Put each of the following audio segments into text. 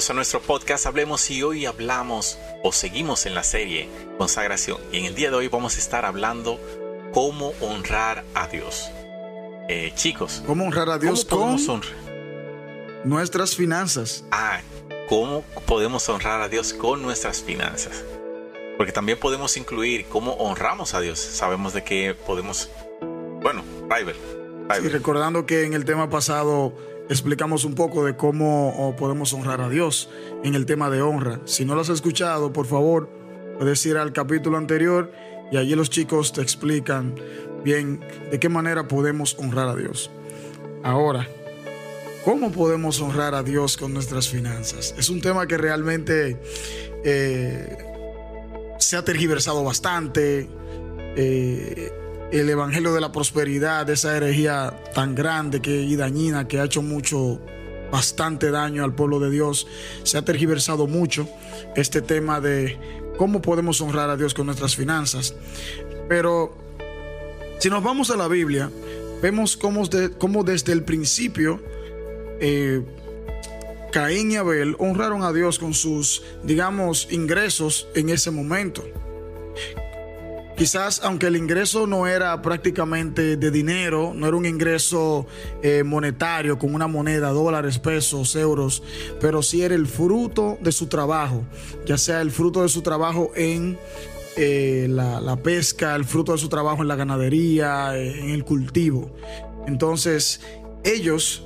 Bienvenidos a nuestro podcast Hablemos y hoy hablamos o seguimos en la serie Consagración y en el día de hoy vamos a estar hablando cómo honrar a Dios. Eh, chicos, ¿Cómo honrar a Dios ¿cómo con honrar? nuestras finanzas? Ah, ¿cómo podemos honrar a Dios con nuestras finanzas? Porque también podemos incluir cómo honramos a Dios. Sabemos de que podemos... Bueno, Rival. Y recordando que en el tema pasado explicamos un poco de cómo oh, podemos honrar a Dios en el tema de honra. Si no lo has escuchado, por favor, puedes ir al capítulo anterior y allí los chicos te explican bien de qué manera podemos honrar a Dios. Ahora, ¿cómo podemos honrar a Dios con nuestras finanzas? Es un tema que realmente eh, se ha tergiversado bastante. Eh, el evangelio de la prosperidad, esa herejía tan grande que, y dañina que ha hecho mucho, bastante daño al pueblo de Dios, se ha tergiversado mucho este tema de cómo podemos honrar a Dios con nuestras finanzas. Pero si nos vamos a la Biblia, vemos cómo, de- cómo desde el principio eh, Caín y Abel honraron a Dios con sus, digamos, ingresos en ese momento. Quizás, aunque el ingreso no era prácticamente de dinero, no era un ingreso eh, monetario con una moneda, dólares, pesos, euros, pero sí era el fruto de su trabajo, ya sea el fruto de su trabajo en eh, la, pesca, el fruto de su trabajo en la ganadería, eh, en el cultivo. Entonces, ellos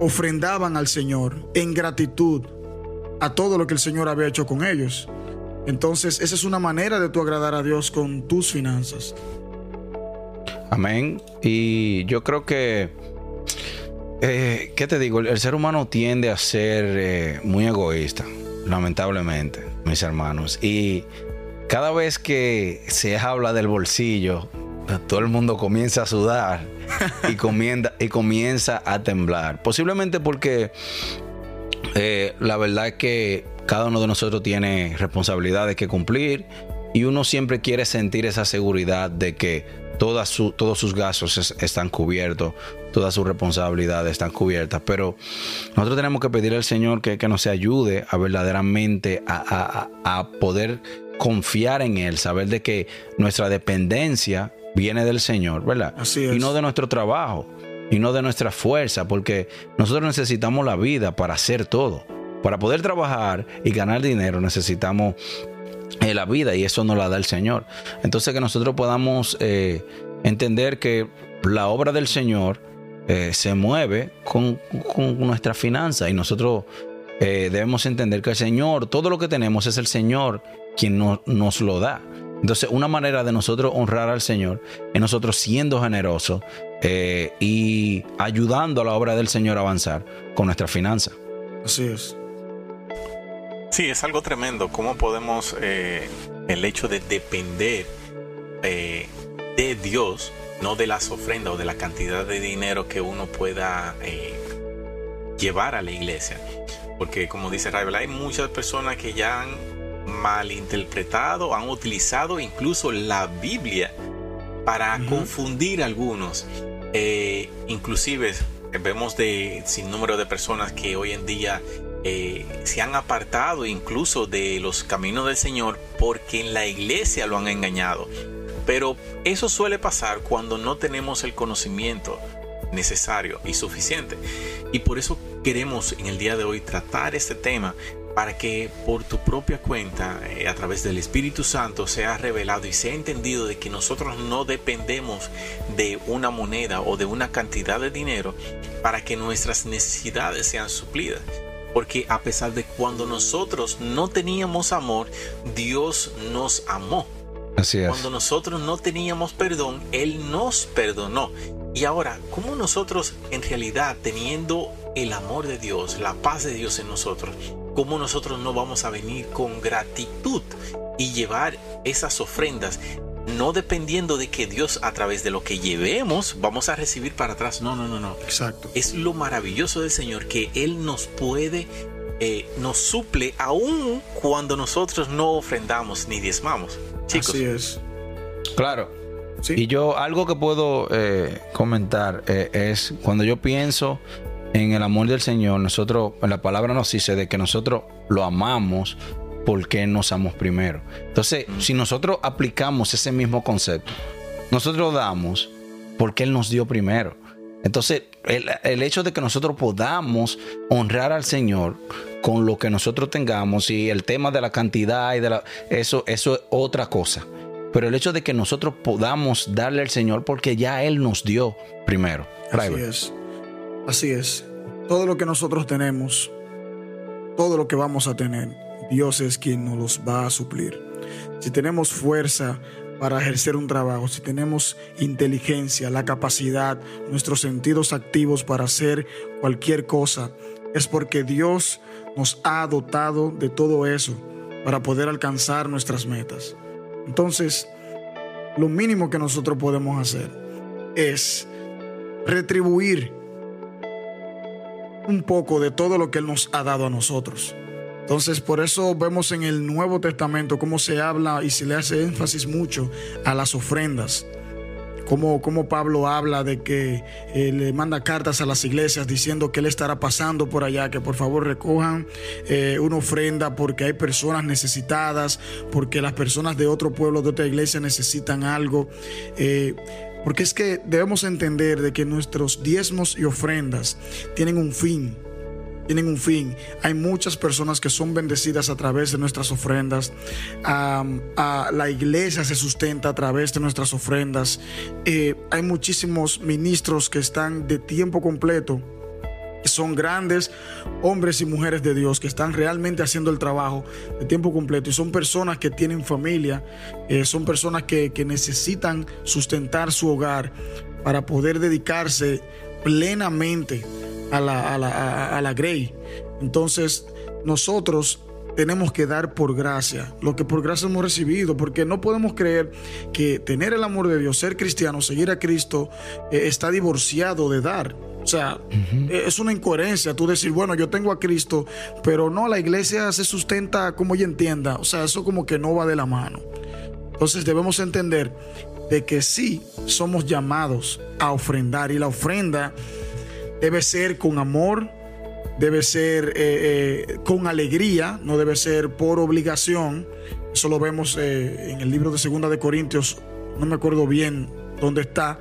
ofrendaban al Señor en gratitud a todo lo que el Señor había hecho con ellos. Entonces, esa es una manera de tú agradar a Dios con tus finanzas. Amén. Y yo creo que, eh, ¿qué te digo? El, ser humano tiende a ser eh, muy egoísta, lamentablemente, mis hermanos. Y cada vez que se habla del bolsillo, todo el mundo comienza a sudar y, comienza, y comienza a temblar. Posiblemente porque eh, la verdad es que cada uno de nosotros tiene responsabilidades que cumplir y uno siempre quiere sentir esa seguridad de que todas su- todos sus gastos es- están cubiertos, todas sus responsabilidades están cubiertas. Pero nosotros tenemos que pedir al Señor que, que nos ayude a verdaderamente a, a- a- a poder confiar en Él, saber de que nuestra dependencia viene del Señor, ¿verdad? Así es. Y no de nuestro trabajo y no de nuestra fuerza, porque nosotros necesitamos la vida para hacer todo. Para poder trabajar y ganar dinero necesitamos eh, la vida y eso nos la da el Señor. Entonces que nosotros podamos eh, entender que la obra del Señor eh, se mueve con, con nuestra finanza y nosotros debemos entender que el Señor, todo lo que tenemos es el Señor quien no- nos lo da. Entonces, una manera de nosotros honrar al Señor es nosotros siendo generosos y ayudando a la obra del Señor a avanzar con nuestra finanza. Así es. Sí, es algo tremendo. ¿Cómo podemos eh, el hecho de depender eh, de Dios, no de las ofrendas o de la cantidad de dinero que uno pueda eh, llevar a la iglesia? Porque como dice Raibel, hay muchas personas que ya han malinterpretado, han utilizado incluso la Biblia para confundir a algunos. Inclusive vemos de sin número de personas que hoy en día eh, se han apartado incluso de los caminos del Señor porque en la iglesia lo han engañado. Pero eso suele pasar cuando no tenemos el conocimiento necesario y suficiente. Y por eso queremos en el día de hoy tratar este tema para que por tu propia cuenta, eh, a través del Espíritu Santo, sea revelado y sea entendido de que nosotros no dependemos de una moneda o de una cantidad de dinero para que nuestras necesidades sean suplidas. Porque a pesar de cuando nosotros no teníamos amor, Dios nos amó. Así es. Cuando nosotros no teníamos perdón, Él nos perdonó. Y ahora, ¿cómo nosotros en realidad teniendo el amor de Dios, la paz de Dios en nosotros, cómo nosotros no vamos a venir con gratitud y llevar esas ofrendas? No dependiendo de que Dios a través de lo que llevemos vamos a recibir para atrás. No, no, no, no. Exacto. Es lo maravilloso del Señor que Él nos puede, eh, nos suple aún cuando nosotros no ofrendamos ni diezmamos. Chicos. Así es. Claro. Sí. Y yo, algo que puedo eh, comentar eh, es cuando yo pienso en el amor del Señor, nosotros, la palabra nos dice de que nosotros lo amamos porque nos amamos primero. Entonces, si nosotros aplicamos ese mismo concepto, nosotros damos porque Él nos dio primero. Entonces, el, el, hecho de que nosotros podamos honrar al Señor con lo que nosotros tengamos y el tema de la cantidad y de la, eso, eso es otra cosa. Pero el hecho de que nosotros podamos darle al Señor porque ya Él nos dio primero. Así es. Así es. Todo lo que nosotros tenemos, todo lo que vamos a tener, Dios es quien nos los va a suplir. Si tenemos fuerza para ejercer un trabajo, si tenemos inteligencia, la capacidad, nuestros sentidos activos para hacer cualquier cosa, es porque Dios nos ha dotado de todo eso para poder alcanzar nuestras metas. Entonces, lo mínimo que nosotros podemos hacer es retribuir un poco de todo lo que Él nos ha dado a nosotros. Entonces, por eso vemos en el Nuevo Testamento cómo se habla y se le hace énfasis mucho a las ofrendas. Como, como Pablo habla de que eh, le manda cartas a las iglesias diciendo que él estará pasando por allá, que por favor recojan eh, una ofrenda porque hay personas necesitadas, porque las personas de otro pueblo, de otra iglesia necesitan algo. Eh, porque es que debemos entender de que nuestros diezmos y ofrendas tienen un fin tienen un fin. Hay muchas personas que son bendecidas a través de nuestras ofrendas. La iglesia se sustenta a través de nuestras ofrendas. Eh, hay muchísimos ministros que están de tiempo completo. Son grandes hombres y mujeres de Dios que están realmente haciendo el trabajo de tiempo completo y son personas que tienen familia, eh, son personas que, que necesitan sustentar su hogar para poder dedicarse plenamente a la, a la, a la Grey. Entonces, nosotros tenemos que dar por gracia lo que por gracia hemos recibido, porque no podemos creer que tener el amor de Dios, ser cristiano, seguir a Cristo, eh, está divorciado de dar. O sea, uh -huh. es una incoherencia tú decir, bueno, yo tengo a Cristo, pero no, la iglesia se sustenta como ella entienda. O sea, eso como que no va de la mano. Entonces debemos entender de que sí somos llamados a ofrendar y la ofrenda debe ser con amor, debe ser eh, eh, con alegría, no debe ser por obligación. Eso lo vemos eh, en el libro de Segunda de Corintios, no me acuerdo bien dónde está,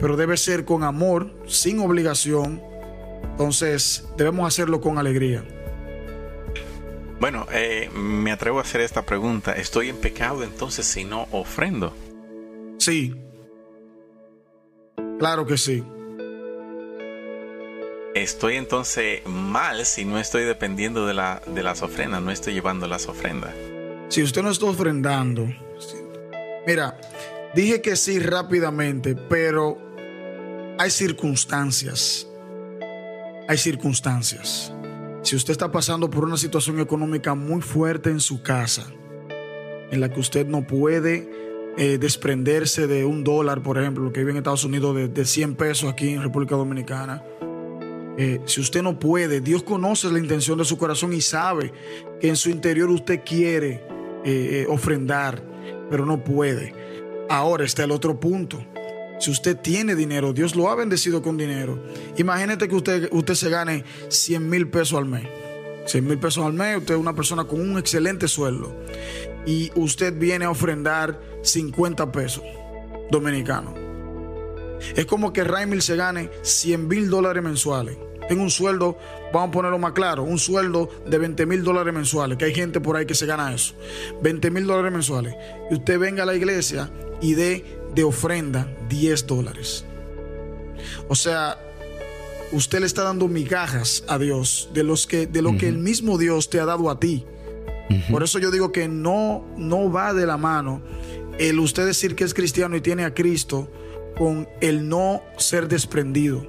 pero debe ser con amor, sin obligación. Entonces debemos hacerlo con alegría. Bueno, me atrevo a hacer esta pregunta. ¿Estoy en pecado entonces si no ofrendo? Sí. Claro que sí. Estoy entonces mal si no estoy dependiendo de, la, de las ofrendas, no estoy llevando las ofrendas. Si usted no está ofrendando, mira, dije que sí rápidamente, pero hay circunstancias. Hay circunstancias. Si usted está pasando por una situación económica muy fuerte en su casa, en la que usted no puede eh, desprenderse de un dólar, por ejemplo, lo que vive en Estados Unidos, de, de 100 pesos aquí en República Dominicana, eh, si usted no puede, Dios conoce la intención de su corazón y sabe que en su interior usted quiere eh, ofrendar, pero no puede. Ahora está el otro punto. Si usted tiene dinero, Dios lo ha bendecido con dinero. Imagínate que usted, usted se gane 100 mil pesos al mes. 100 mil pesos al mes, usted es una persona con un excelente sueldo. Y usted viene a ofrendar 50 pesos dominicanos. Es como que Raimil se gane 100 mil dólares mensuales. Tengo un sueldo, vamos a ponerlo más claro, un sueldo de 20 mil dólares mensuales, que hay gente por ahí que se gana eso. 20 mil dólares mensuales. Y usted venga a la iglesia y dé de ofrenda 10 dólares. O sea, usted le está dando migajas a Dios de, los que, de lo uh -huh. que el mismo Dios te ha dado a ti. Uh -huh. Por eso yo digo que no, no va de la mano el usted decir que es cristiano y tiene a Cristo con el no ser desprendido.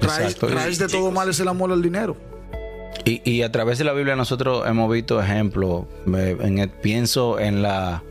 Raíz, raíz de todo mal es el amor al dinero. Y, y a través de la Biblia nosotros hemos visto ejemplos. Me- en el- pienso en la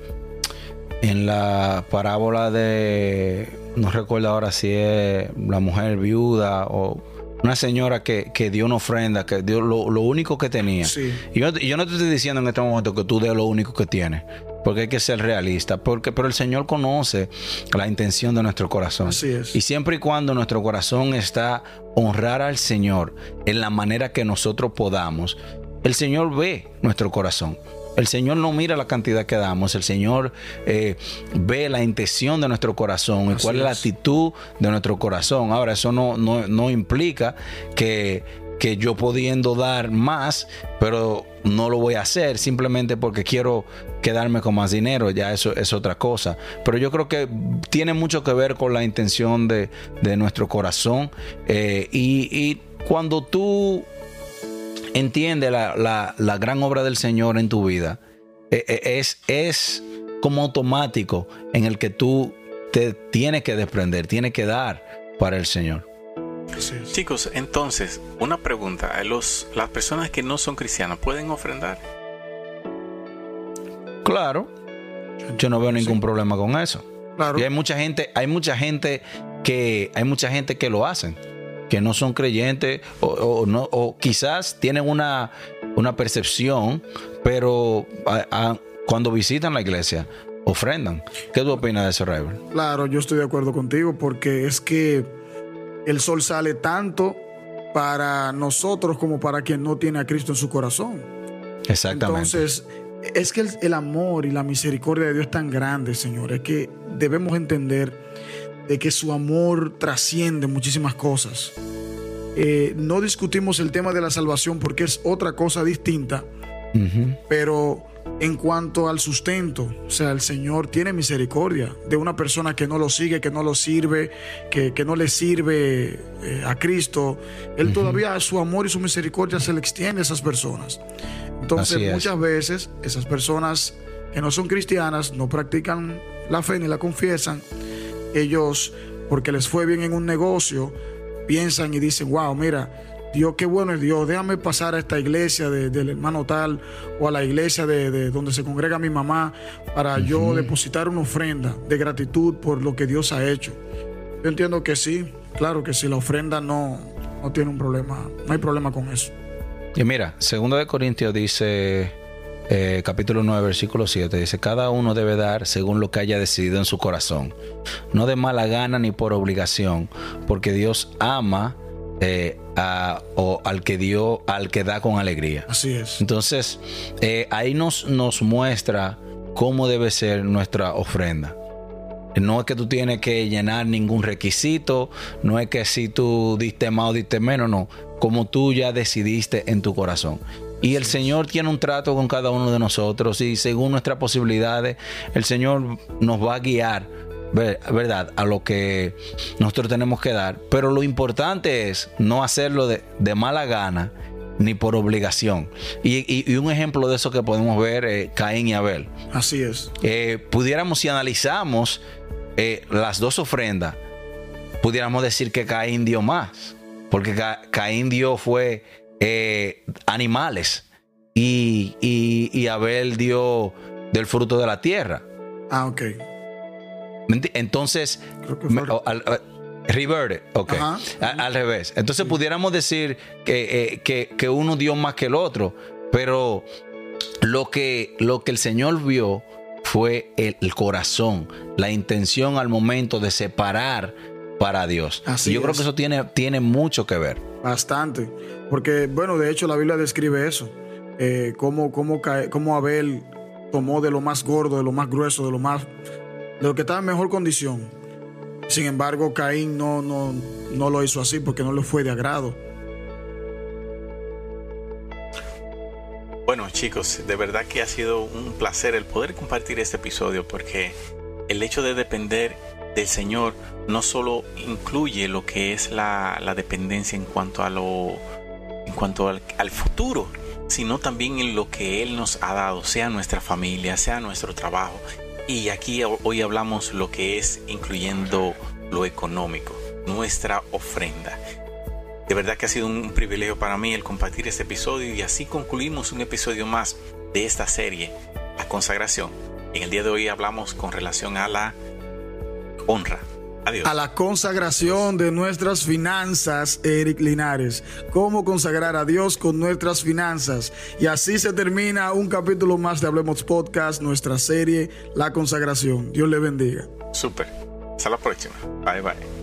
en la parábola de no recuerdo ahora si es la mujer viuda o una señora que, que dio una ofrenda, que dio lo, lo único que tenía. Sí. Y yo, yo no te estoy diciendo en este momento que tú des lo único que tienes, porque hay que ser realista, porque pero el Señor conoce la intención de nuestro corazón. Así es. Y siempre y cuando nuestro corazón está honrar al Señor en la manera que nosotros podamos, el Señor ve nuestro corazón. El Señor no mira la cantidad que damos, el Señor eh, ve la intención de nuestro corazón y cuál es la actitud de nuestro corazón. Ahora, eso no, no, no implica que, que yo pudiendo dar más, pero no lo voy a hacer simplemente porque quiero quedarme con más dinero, ya eso es otra cosa. Pero yo creo que tiene mucho que ver con la intención de, de nuestro corazón. eh, y, y cuando tú entiendes la, la- la gran obra del Señor en tu vida, eh, eh, es, es como automático en el que tú te tienes que desprender, tienes que dar para el Señor. Chicos, entonces, una pregunta. Los, las personas que no son cristianas pueden ofrendar. Claro, yo no veo ningún problema con eso. Claro. Y hay mucha gente, hay mucha gente que, hay mucha gente que lo hacen, que no son creyentes o, o no, o quizás tienen una, una percepción, pero a- a- cuando visitan la iglesia ofrendan. ¿Qué tú opinas de eso, Raven? Claro, yo estoy de acuerdo contigo porque es que el sol sale tanto para nosotros como para quien no tiene a Cristo en su corazón. Exactamente. Entonces, es que el, el amor y la misericordia de Dios es tan grande, Señor, es que debemos entender de que su amor trasciende muchísimas cosas. Eh, no discutimos el tema de la salvación porque es otra cosa distinta, pero en cuanto al sustento, o sea, el Señor tiene misericordia de una persona que no lo sigue, que no lo sirve, que, que no le sirve eh, a Cristo. Él todavía su amor y su misericordia se le extiende a esas personas. Entonces, muchas veces esas personas que no son cristianas, no practican la fe ni la confiesan, ellos, porque les fue bien en un negocio, piensan y dicen, wow, mira, Dios, qué bueno es Dios, déjame pasar a esta iglesia de- del hermano tal o a la iglesia de, de donde se congrega mi mamá para yo depositar una ofrenda de gratitud por lo que Dios ha hecho. Yo entiendo que sí, claro que sí, la ofrenda no, no tiene un problema, no hay problema con eso. Y mira, segundo de Corintios dice, eh, capítulo 9, versículo 7, dice, cada uno debe dar según lo que haya decidido en su corazón, no de mala gana ni por obligación, porque Dios ama eh, a- o al que dio, al que da con alegría. Así es. Entonces, eh, ahí nos, nos muestra cómo debe ser nuestra ofrenda. No es que tú tienes que llenar ningún requisito, no es que si tú diste más o diste menos, no. Como tú ya decidiste en tu corazón. Y el Señor tiene un trato con cada uno de nosotros y según nuestras posibilidades, el Señor nos va a guiar, ver- ¿verdad? A lo que nosotros tenemos que dar. Pero lo importante es no hacerlo de, de mala gana ni por obligación. Y, y- y un ejemplo de eso que podemos ver, eh, Caín y Abel Así es. eh, pudiéramos, si analizamos eh, las dos ofrendas, pudiéramos decir que Caín dio más, porque Ca- Caín dio fue eh, animales y, y- y Abel dio del fruto de la tierra. Ah, ok. ¿Me enti- Entonces, me- al- a- reverte, ok, Ajá. Al revés. Entonces pudiéramos decir que, eh, que, que uno dio más que el otro, pero lo que, lo que el Señor vio fue el, el corazón, la intención al momento de separar para Dios. Así y yo creo que eso tiene, tiene mucho que ver. Bastante. Porque, bueno, de hecho la Biblia describe eso. Eh, cómo, cómo, cómo Abel tomó de lo más gordo, de lo más grueso, de lo más... De lo que estaba en mejor condición. Sin embargo, Caín no, no, no lo hizo así porque no le fue de agrado. Bueno, chicos, de verdad que ha sido un placer el poder compartir este episodio porque el hecho de depender del Señor no solo incluye lo que es la, la dependencia en cuanto a lo en cuanto al, al futuro, sino también en lo que Él nos ha dado, sea nuestra familia, sea nuestro trabajo. Y aquí hoy hablamos lo que es incluyendo lo económico, nuestra ofrenda. De verdad que ha sido un privilegio para mí el compartir este episodio y así concluimos un episodio más de esta serie, la consagración. En el día de hoy hablamos con relación a la honra. Adiós. A la consagración de nuestras finanzas, Eric Linares. Cómo consagrar a Dios con nuestras finanzas. Y así se termina un capítulo más de Hablemos Podcast, nuestra serie La consagración. Dios le bendiga. Súper. Hasta la próxima. Bye bye.